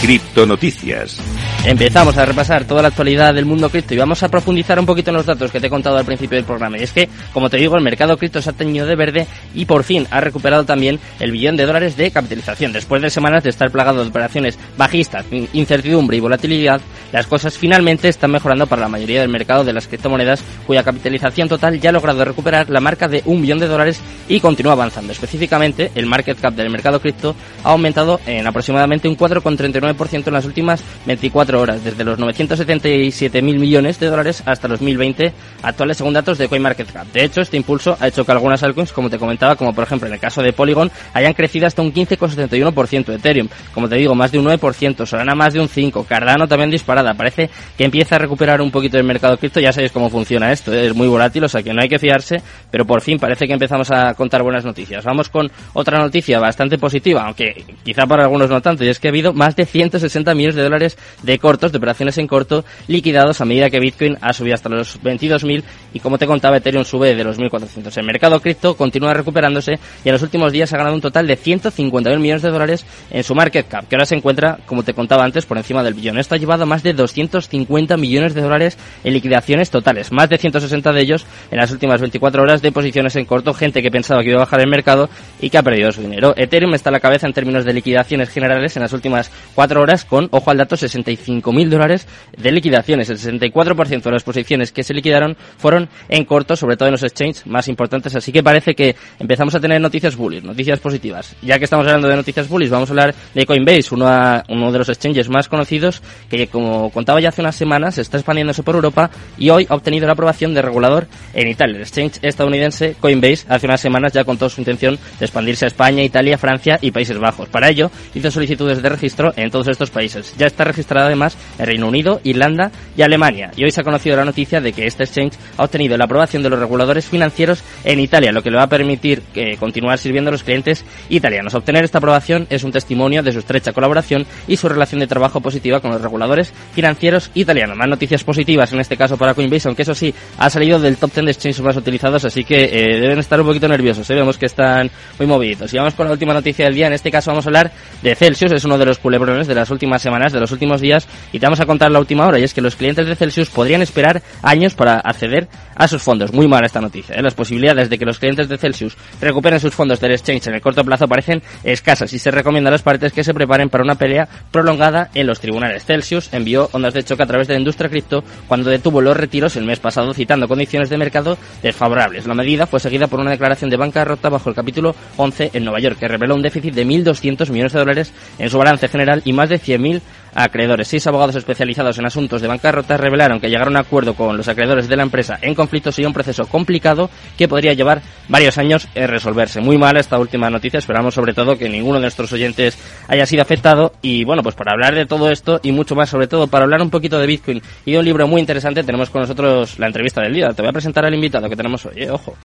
Criptonoticias. Empezamos a repasar toda la actualidad del mundo cripto y vamos a profundizar un poquito en los datos que te he contado al principio del programa. Y es que, como te digo, el mercado cripto se ha teñido de verde y por fin ha recuperado también el billón de dólares de capitalización. Después de semanas de estar plagado de operaciones bajistas, incertidumbre y volatilidad, las cosas finalmente están mejorando para la mayoría del mercado de las criptomonedas, cuya capitalización total ya ha logrado recuperar la marca de un billón de dólares y continúa avanzando. Específicamente, el market cap del mercado cripto ha aumentado en aproximadamente un 4,39% en las últimas 24 horas, desde los 977.000 millones de dólares hasta los 1020 actuales según datos de CoinMarketCap. De hecho, este impulso ha hecho que algunas altcoins, como te comentaba, como por ejemplo en el caso de Polygon, hayan crecido hasta un 15,71%, Ethereum, como te digo, más de un 9%, Solana más de un 5%, Cardano también disparada, parece que empieza a recuperar un poquito el mercado cripto, ya sabéis cómo funciona esto, ¿eh? es muy volátil, o sea que no hay que fiarse, pero por fin parece que empezamos a contar buenas noticias. Vamos con otra noticia bastante positiva, aunque quizá para algunos no tanto, y es que ha habido más de 160 millones de dólares de cortos, de operaciones en corto, liquidados a medida que Bitcoin ha subido hasta los 22.000 y como te contaba, Ethereum sube de los 1.400. El mercado cripto continúa recuperándose y en los últimos días ha ganado un total de 150.000 millones de dólares en su market cap, que ahora se encuentra, como te contaba antes, por encima del billón. Esto ha llevado más de 250 millones de dólares en liquidaciones totales, más de 160 de ellos en las últimas 24 horas de posiciones en corto, gente que pensaba que iba a bajar el mercado y que ha perdido su dinero. Ethereum está a la cabeza en términos de liquidaciones generales en las últimas 4 horas con, ojo al dato, 65.000 dólares de liquidaciones. El 64% de las posiciones que se liquidaron fueron en corto, sobre todo en los exchanges más importantes. Así que parece que empezamos a tener noticias bullish, noticias positivas. Ya que estamos hablando de noticias bullish, vamos a hablar de Coinbase, uno, uno de los exchanges más conocidos que, como contaba ya hace unas semanas, está expandiéndose por Europa y hoy ha obtenido la aprobación de regulador en Italia. El exchange estadounidense Coinbase hace unas semanas ya contó su intención de expandirse a España, Italia, Francia y Países Bajos. Para ello, hizo solicitudes de registro en todos estos países. Ya está registrada además en Reino Unido, Irlanda y Alemania. Y hoy se ha conocido la noticia de que este exchange ha obtenido la aprobación de los reguladores financieros en Italia, lo que le va a permitir eh, continuar sirviendo a los clientes italianos. Obtener esta aprobación es un testimonio de su estrecha colaboración y su relación de trabajo positiva con los reguladores financieros italianos. Más noticias positivas en este caso para Coinbase, aunque eso sí, ha salido del top 10 de exchanges más utilizados, así que eh, deben estar un poquito nerviosos. ¿eh? Vemos que están muy movidos. Y vamos con la última noticia del día. En este caso vamos a hablar de Celsius, es uno de los culebrones de las últimas semanas, de los últimos días, y te vamos a contar la última hora. Y es que los clientes de Celsius podrían esperar años para acceder a sus fondos. Muy mala esta noticia. ¿eh? Las posibilidades de que los clientes de Celsius recuperen sus fondos del exchange en el corto plazo parecen escasas y se recomienda a las partes que se preparen para una pelea prolongada en los tribunales. Celsius envió ondas de choque a través de la industria cripto cuando detuvo los retiros el mes pasado citando condiciones de mercado desfavorables. La medida fue seguida por una declaración de bancarrota bajo el capítulo 11 en Nueva York que reveló un déficit de 1.200 millones de dólares en su balance general y más de 100.000 acreedores. Seis abogados especializados en asuntos de bancarrota revelaron que llegar a un acuerdo con los acreedores de la empresa en conflicto sería un proceso complicado que podría llevar varios años en resolverse. Muy mal esta última noticia. Esperamos sobre todo que ninguno de nuestros oyentes haya sido afectado. Y bueno, pues para hablar de todo esto y mucho más, sobre todo para hablar un poquito de Bitcoin y de un libro muy interesante, tenemos con nosotros la entrevista del día. Te voy a presentar al invitado que tenemos hoy. ¿eh? Ojo.